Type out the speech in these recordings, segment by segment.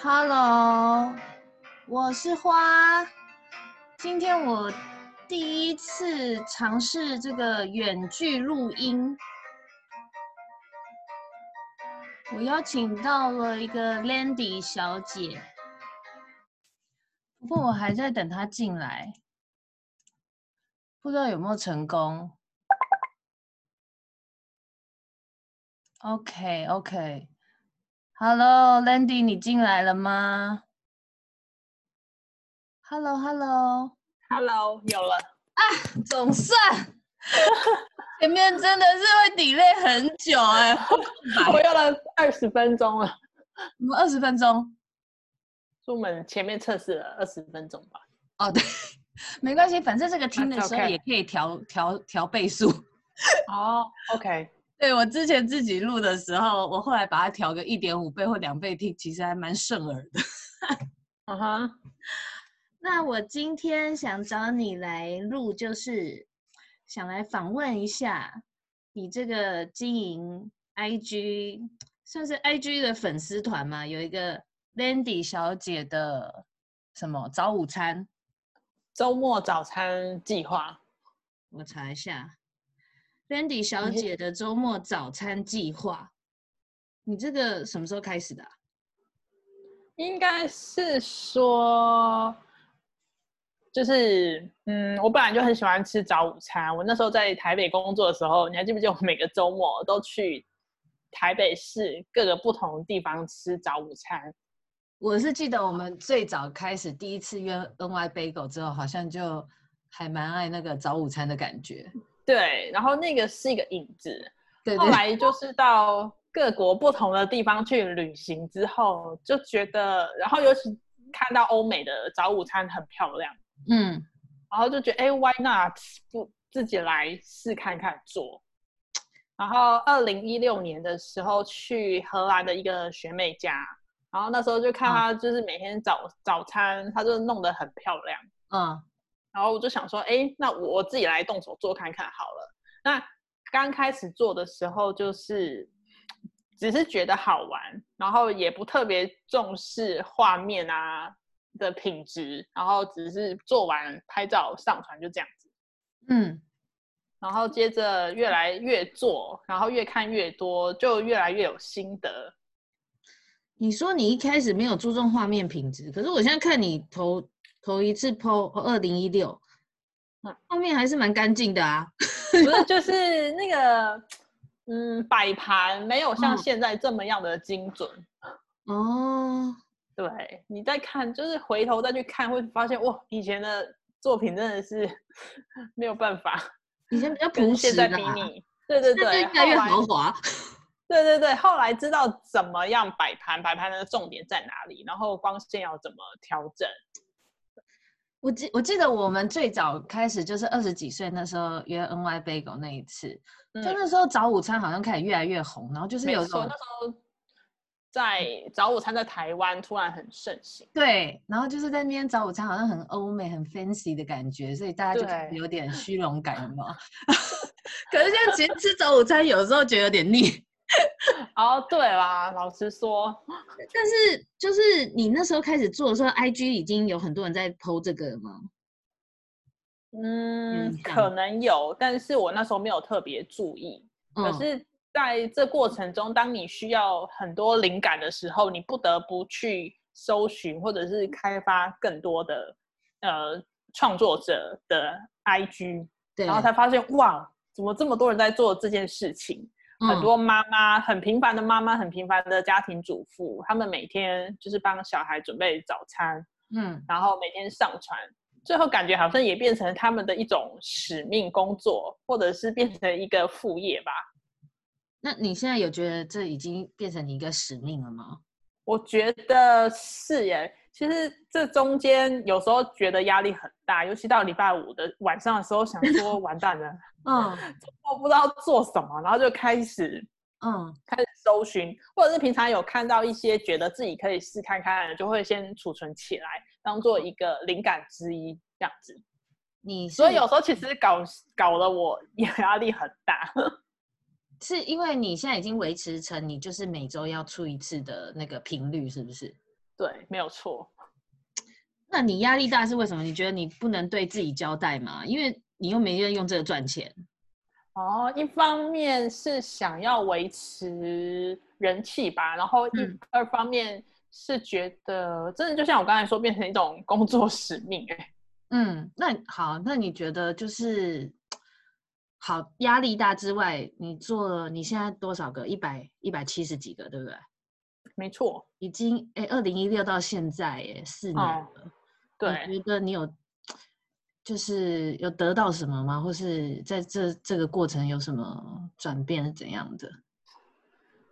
Hello，我是花。今天我第一次尝试这个远距录音，我邀请到了一个 Landy 小姐，不过我还在等她进来，不知道有没有成功。OK，OK OK，OK，Hello，Landy，你进来了吗？Hello，Hello，Hello，有了啊，总算，前面真的是会 delay 很久哎、欸，我用了二十分钟了，我们二十分钟，我们前面测试了二十分钟吧？哦，对，没关系，反正这个听的时候也可以调调调倍数。哦、oh,，OK。对，我之前自己录的时候，我后来把它调个一点五倍或两倍听，其实还蛮顺耳的。啊哈。那我今天想找你来录，就是想来访问一下你这个经营 IG，算是 IG 的粉丝团嘛？有一个 Landy 小姐的什么早午餐、周末早餐计划，我查一下。Landy 小姐的周末早餐计划，你这个什么时候开始的啊？应该是说，就是嗯，我本来就很喜欢吃早午餐。我那时候在台北工作的时候，你还记不记得我每个周末都去台北市各个不同的地方吃早午餐？我是记得我们最早开始第一次约 NY Bagel 之后，好像就还蛮爱那个早午餐的感觉。对，然后那个是一个影子。对，对，后来就是到各国不同的地方去旅行之后，就觉得，然后尤其看到欧美的早午餐很漂亮，嗯，然后就觉得，哎，Why not 不自己来试看看做？然后二零一六年的时候去荷兰的一个学妹家，然后那时候就看她就是每天早、嗯、早餐，她就弄得很漂亮，嗯。然后我就想说，哎，那我自己来动手做看看好了。那刚开始做的时候，就是只是觉得好玩，然后也不特别重视画面啊的品质，然后只是做完拍照上传就这样子。嗯，然后接着越来越做，然后越看越多，就越来越有心得。你说你一开始没有注重画面品质，可是我现在看你头。头一次 po 二零一六，后面还是蛮干净的啊。不是，就是那个，嗯，摆盘没有像现在这么样的精准。哦，对，你再看，就是回头再去看，会发现哇，以前的作品真的是 没有办法。以前比较朴实的，对对对，越来越豪华。对对对，后来知道怎么样摆盘，摆盘的重点在哪里，然后光线要怎么调整。我记我记得我们最早开始就是二十几岁那时候约 NY Bagel 那一次，嗯，就那时候早午餐好像开始越来越红，然后就是有时候那时候在早午餐在台湾突然很盛行，对，然后就是在那边早午餐好像很欧美很 fancy 的感觉，所以大家就有点虚荣感嘛。可是现在其实吃早午餐有时候觉得有点腻。哦，对啦，老实说，但是就是你那时候开始做的时候，IG 已经有很多人在 po 这个了吗？嗯，可能有，但是我那时候没有特别注意。嗯。可是在这过程中，当你需要很多灵感的时候，你不得不去搜寻或者是开发更多的呃创作者的 IG，然后才发现哇，怎么这么多人在做这件事情？很多妈妈很平凡的妈妈，很平凡的家庭主妇，他们每天就是帮小孩准备早餐，嗯，然后每天上传，最后感觉好像也变成他们的一种使命工作，或者是变成一个副业吧。那你现在有觉得这已经变成你一个使命了吗？我觉得是耶。其实这中间有时候觉得压力很大，尤其到礼拜五的晚上的时候，想说完蛋了，嗯，我不知道做什么，然后就开始，嗯，开始搜寻，或者是平常有看到一些觉得自己可以试看看的，就会先储存起来，当做一个灵感之一这样子。你所以有时候其实搞搞得我 压力很大，是因为你现在已经维持成你就是每周要出一次的那个频率，是不是？对，没有错。那你压力大是为什么？你觉得你不能对自己交代吗？因为你又没人用这个赚钱。哦，一方面是想要维持人气吧，然后一、嗯、二方面是觉得真的就像我刚才说，变成一种工作使命哎、欸。嗯，那好，那你觉得就是好压力大之外，你做了你现在多少个？一百一百七十几个，对不对？没错，已经哎，二零一六到现在哎，四年了。哦、对，你觉得你有就是有得到什么吗？或是在这这个过程有什么转变是怎样的？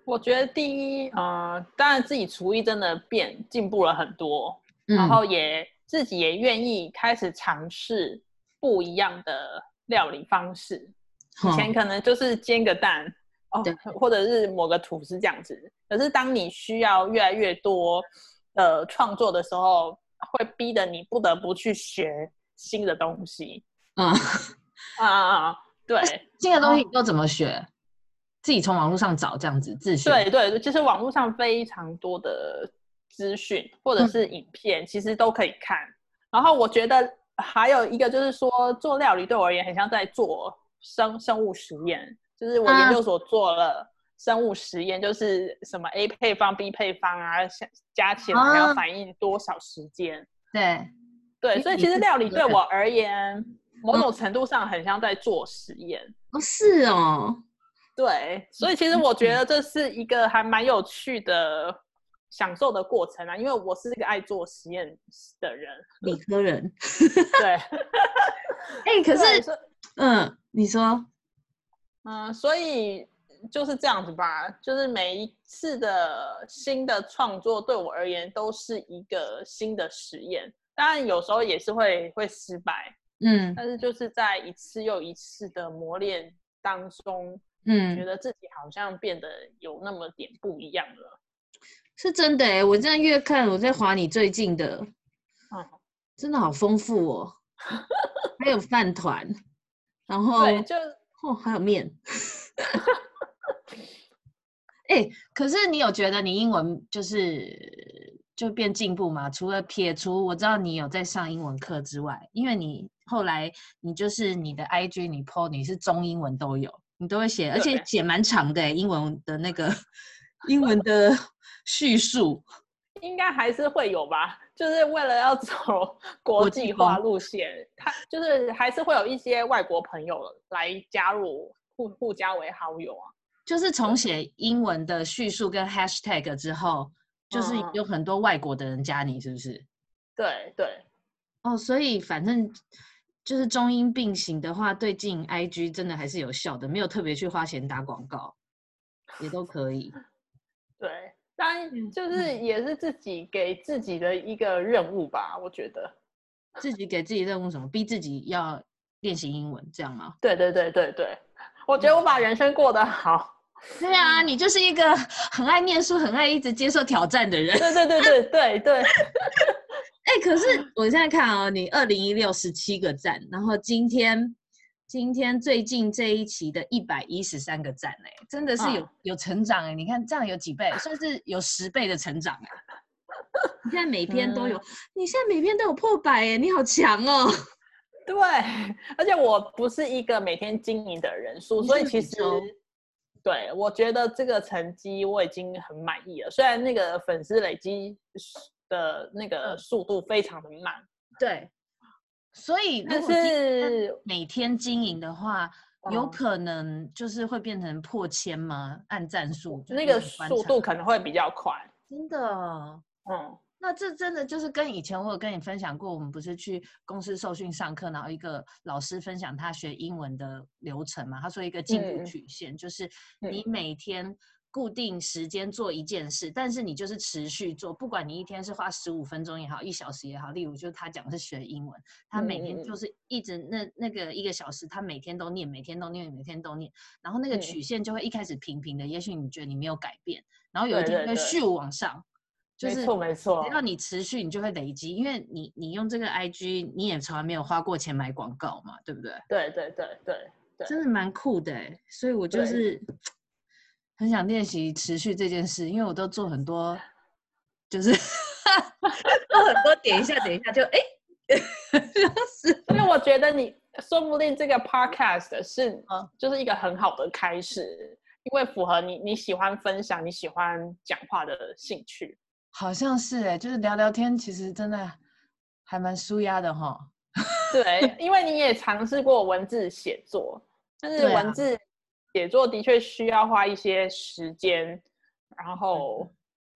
我觉得第一，呃，当然自己厨艺真的变进步了很多，嗯、然后也。自己也愿意开始尝试不一样的料理方式，以前可能就是煎个蛋哦，或者是抹个吐司这样子。可是当你需要越来越多的创作的时候，会逼得你不得不去学新的东西。嗯啊 啊啊！对，新的东西你都怎么学？自己从网络上找这样子自学。对对，其实网络上非常多的。资讯或者是影片，嗯、其实都可以看。然后我觉得还有一个就是说，做料理对我而言很像在做生生物实验。就是我研究所做了生物实验，啊、就是什么 A 配方、B 配方啊，加起来要反应多少时间？啊、对对，所以其实料理对我而言，某种程度上很像在做实验。哦，是哦。对，所以其实我觉得这是一个还蛮有趣的。享受的过程啊，因为我是一个爱做实验的人，理科人。对，哎、欸，可是，嗯，你说，嗯，所以就是这样子吧，就是每一次的新的创作对我而言都是一个新的实验，当然有时候也是会会失败，嗯，但是就是在一次又一次的磨练当中，嗯，觉得自己好像变得有那么点不一样了。是真的哎、欸，我这样越看，我在划你最近的，嗯，真的好丰富哦，还有饭团，然后对，就哦还有面，哎、欸，可是你有觉得你英文就是就变进步吗？除了撇除我知道你有在上英文课之外，因为你后来你就是你的 IG 你 po 你是中英文都有，你都会写，而且写蛮长的、欸、英文的那个英文的。叙述应该还是会有吧，就是为了要走国际化路线，他就是还是会有一些外国朋友来加入，互互加为好友啊。就是从写英文的叙述跟 hashtag 之后，就是有很多外国的人加你，是不是？对对。哦，所以反正就是中英并行的话，对进 IG 真的还是有效的，没有特别去花钱打广告，也都可以。对。当然，就是也是自己给自己的一个任务吧，我觉得。自己给自己任务什么？逼自己要练习英文，这样吗？对对对对对，我觉得我把人生过得好。对啊，你就是一个很爱念书、很爱一直接受挑战的人。对对对对对对。哎、欸，可是我现在看哦，你二零一六十七个赞，然后今天。今天最近这一期的一百一十三个赞哎，真的是有、哦、有成长哎！你看这样有几倍，算是有十倍的成长哎！你现在每篇都有，嗯、你现在每篇都有破百哎，你好强哦！对，而且我不是一个每天经营的人数，所以其实对我觉得这个成绩我已经很满意了。虽然那个粉丝累积的那个速度非常的慢，对。所以，如果是每天经营的话，有可能就是会变成破千吗？按赞数，那个速度可能会比较快。真的，嗯，那这真的就是跟以前我有跟你分享过，我们不是去公司受训上课，然后一个老师分享他学英文的流程嘛？他说一个进步曲线，嗯、就是你每天。固定时间做一件事，但是你就是持续做，不管你一天是花十五分钟也好，一小时也好。例如，就是他讲的是学英文，他每天就是一直那那个一个小时，他每天都念，每天都念，每天都念，然后那个曲线就会一开始平平的，也许你觉得你没有改变，然后有一天会咻往上，就是没错没错，只要你持续，你就会累积，因为你你用这个 IG，你也从来没有花过钱买广告嘛，对不对？对对对对对，真的蛮酷的欸，所以我就是。很想练习持续这件事，因为我都做很多，就是 做很多点一下点一下就哎，就 是，因为我觉得你说不定这个 podcast 是就是一个很好的开始，因为符合你你喜欢分享、你喜欢讲话的兴趣。好像是哎，就是聊聊天，其实真的还蛮舒压的哈。对，因为你也尝试过文字写作，但是文字写作的确需要花一些时间，然后。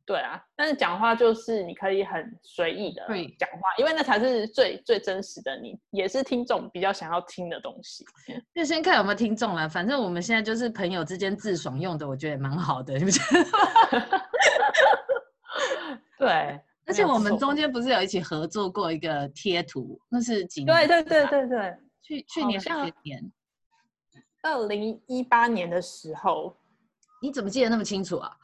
对啊，但是讲话就是你可以很随意的讲话，因为那才是最最真实的你，也是听众比较想要听的东西。就先看有没有听众了，反正我们现在就是朋友之间自爽用的，我觉得也蛮好的，是不是？对，而且我们中间不是有一起合作过一个贴图，那是几年？对对对对对，去去年还是年？二零一八年的时候，你怎么记得那么清楚啊？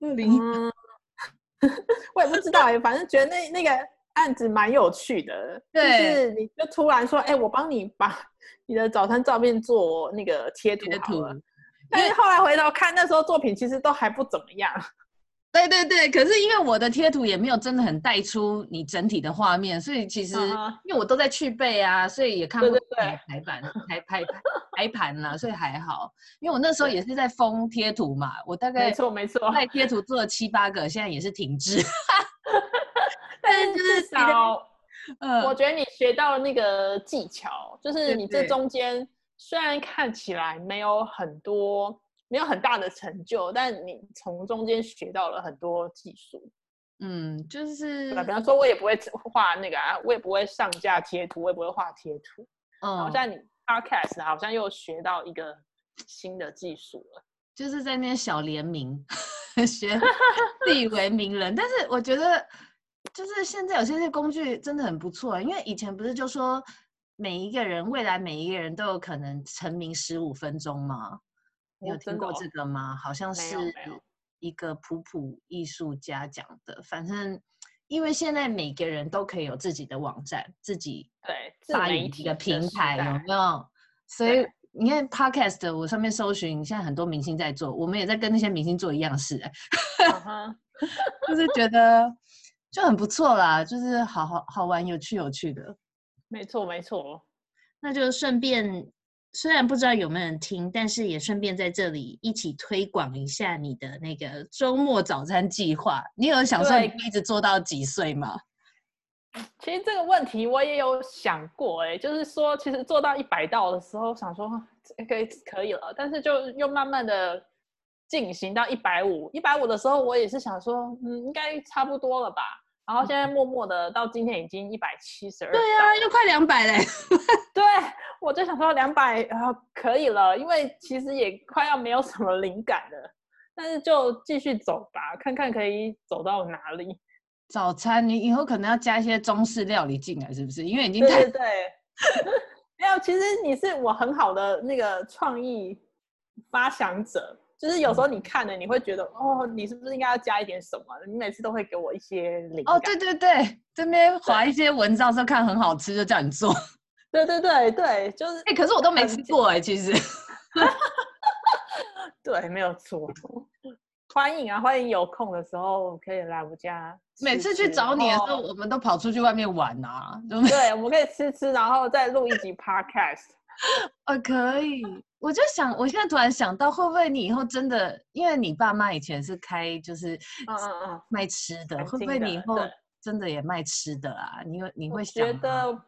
嗯，我也不知道哎，反正觉得那那个案子蛮有趣的。对，就是你就突然说，哎、欸，我帮你把你的早餐照片做那个贴图好了。但是后来回头看，那时候作品其实都还不怎么样。对对对，可是因为我的贴图也没有真的很带出你整体的画面，所以其实因为我都在去背啊，所以也看不出来排版、排排排盘了，所以还好。因为我那时候也是在封贴图嘛，我大概没错没错，在贴图做了七八个，现在也是停滞。但是至少，嗯，我觉得你学到了那个技巧，就是你这中间虽然看起来没有很多。没有很大的成就，但你从中间学到了很多技术。嗯，就是，比方说，我也不会画那个啊，我也不会上架贴图，我也不会画贴图。嗯，好像你 Podcast 好像又学到一个新的技术了，就是在那边小联名，学自以为名人。但是我觉得，就是现在有些些工具真的很不错，因为以前不是就说每一个人未来每一个人都有可能成名十五分钟吗？你有听过这个吗？好像是一个普普艺术家讲的。反正，因为现在每个人都可以有自己的网站，自己对发一个平台，有没有？所以你看 Podcast，我上面搜寻，现在很多明星在做，我们也在跟那些明星做一样事，欸，就是觉得就很不错啦，就是好好好玩，有趣有趣的。没错没错，那就顺便。虽然不知道有没有人听，但是也顺便在这里一起推广一下你的那个周末早餐计划。你有想说你一直做到几岁吗？其实这个问题我也有想过，哎，就是说，其实做到一百道的时候，想说可以可以了，但是就又慢慢的进行到一百五，一百五的时候，我也是想说，嗯，应该差不多了吧。然后现在默默的到今天已经一百七十二，对呀、啊，又快两百嘞。对，我就想说两百啊可以了，因为其实也快要没有什么灵感了，但是就继续走吧，看看可以走到哪里。早餐你以后可能要加一些中式料理进来，是不是？因为已经太对，对对，没有，其实你是我很好的那个创意发想者。就是有时候你看了，你会觉得、嗯、哦，你是不是应该要加一点什么？你每次都会给我一些灵感。哦，对对对，这边划一些文章说看很好吃，就叫你做。对对对对，就是哎、欸，可是我都没吃过哎，其实。对，没有错。欢迎啊，欢迎有空的时候可以来我家。每次去找你的时候，我们都跑出去外面玩啊。对，对，我们可以吃吃，然后再录一集 podcast。呃，可以。我就想，我现在突然想到，会不会你以后真的，因为你爸妈以前是开就是嗯嗯嗯卖吃的，会不会你以后真的也卖吃的啊？你会你会想？觉得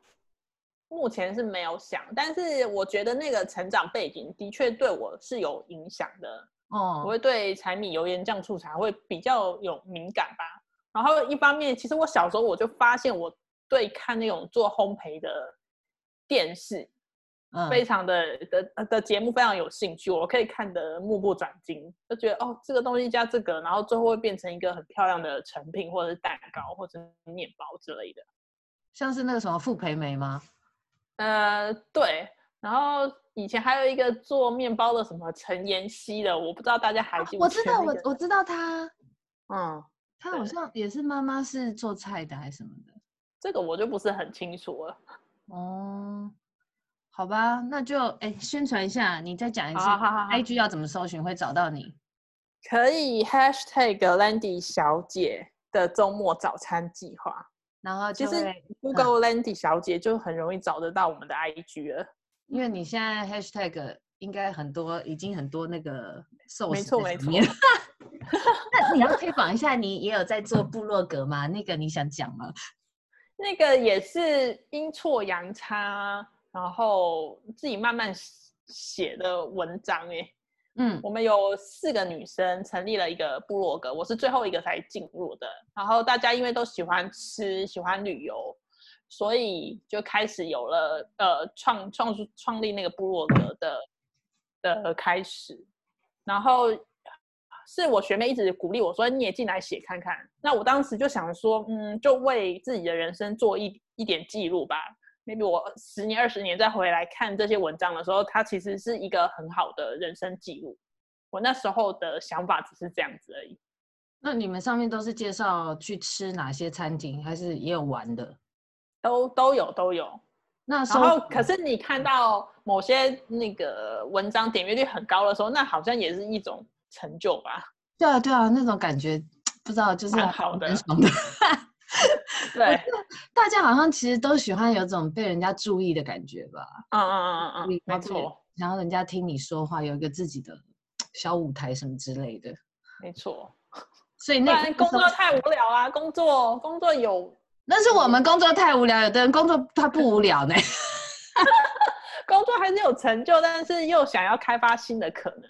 目前是没有想，但是我觉得那个成长背景的确对我是有影响的。哦、嗯，我会对柴米油盐酱醋茶会比较有敏感吧。然后一方面，其实我小时候我就发现，我对看那种做烘焙的电视。非常的的的节目非常有兴趣，我可以看得目不转睛，就觉得哦，这个东西加这个，然后最后会变成一个很漂亮的成品，或者是蛋糕，或者是面包之类的。像是那个什么傅培梅吗？呃，对。然后以前还有一个做面包的什么陈妍希的，我不知道大家还记不？我知道，我我知道他。嗯，他好像也是妈妈是做菜的还是什么的，这个我就不是很清楚了。哦。好吧，那就哎，宣传一下，你再讲一次好好好，IG 要怎么搜寻会找到你？可以 Hashtag Landy 小姐的周末早餐计划。然后其实 Google Landy 小姐就很容易找得到我们的 IG 了，嗯、因为你现在 Hashtag 应该很多，已经很多那个寿没错没错。那你要推广一下，你也有在做部落格吗？那个你想讲吗？那个也是阴错阳差，然后自己慢慢写的文章哎。嗯，我们有四个女生成立了一个部落格，我是最后一个才进入的。然后大家因为都喜欢吃，喜欢旅游，所以就开始有了呃创创创立那个部落格的的开始。然后是我学妹一直鼓励我说，你也进来写看看。那我当时就想说，嗯，就为自己的人生做一一点记录吧。Maybe 我十年二十年再回来看这些文章的时候，它其实是一个很好的人生记录。我那时候的想法只是这样子而已。那你们上面都是介绍去吃哪些餐厅，还是也有玩的？都都有都有。那时候可是你看到某些那个文章点阅率很高的时候，那好像也是一种成就吧？对啊对啊，那种感觉不知道就是好的。对，大家好像其实都喜欢有种被人家注意的感觉吧？嗯嗯嗯嗯嗯，没错。然后人家听你说话，有一个自己的小舞台什么之类的，没错。所以那工作太无聊啊！工作工作有，那是我们工作太无聊。有的人工作他不无聊呢，工作还是有成就，但是又想要开发新的可能。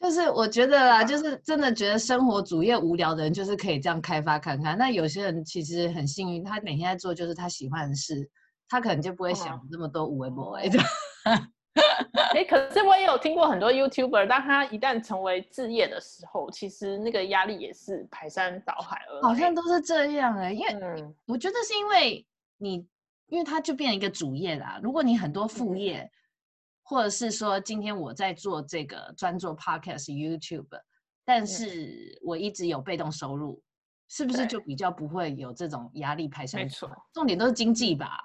就是我觉得啦，就是真的觉得生活主业无聊的人，就是可以这样开发看看。那有些人其实很幸运，他每天在做就是他喜欢的事，他可能就不会想那么多无为不为的。哎，可是我也有听过很多 YouTuber，当他一旦成为置业的时候，其实那个压力也是排山倒海而来。好像都是这样哎、欸，因为我觉得是因为你，因为他就变成一个主业啦。如果你很多副业。嗯或者是说，今天我在做这个专做 podcast YouTube，但是我一直有被动收入，是不是就比较不会有这种压力排山？没错，重点都是经济吧？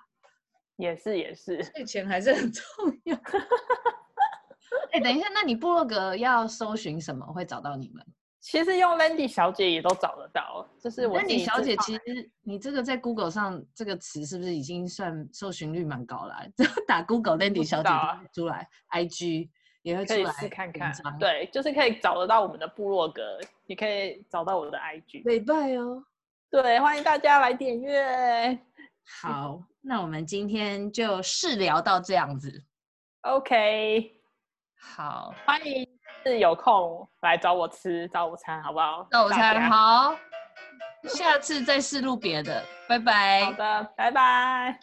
也是也是，所以钱还是很重要。哎、欸，等一下，那你部落格要搜寻什么会找到你们？其实用 Landy 小姐也都找得到，就是我 Landy 小姐。其实你这个在 Google 上这个词是不是已经算搜寻率蛮高了？打 Google Landy 小姐出来，IG 也会出来，可以试看看。对，就是可以找得到我们的部落格，也可以找到我的 IG。礼拜哦，对，欢迎大家来点阅。好，那我们今天就试聊到这样子。OK，好，欢迎。是有空来找我吃早午餐，好不好？早午餐好，下次再试录别的，拜拜。好的，拜拜。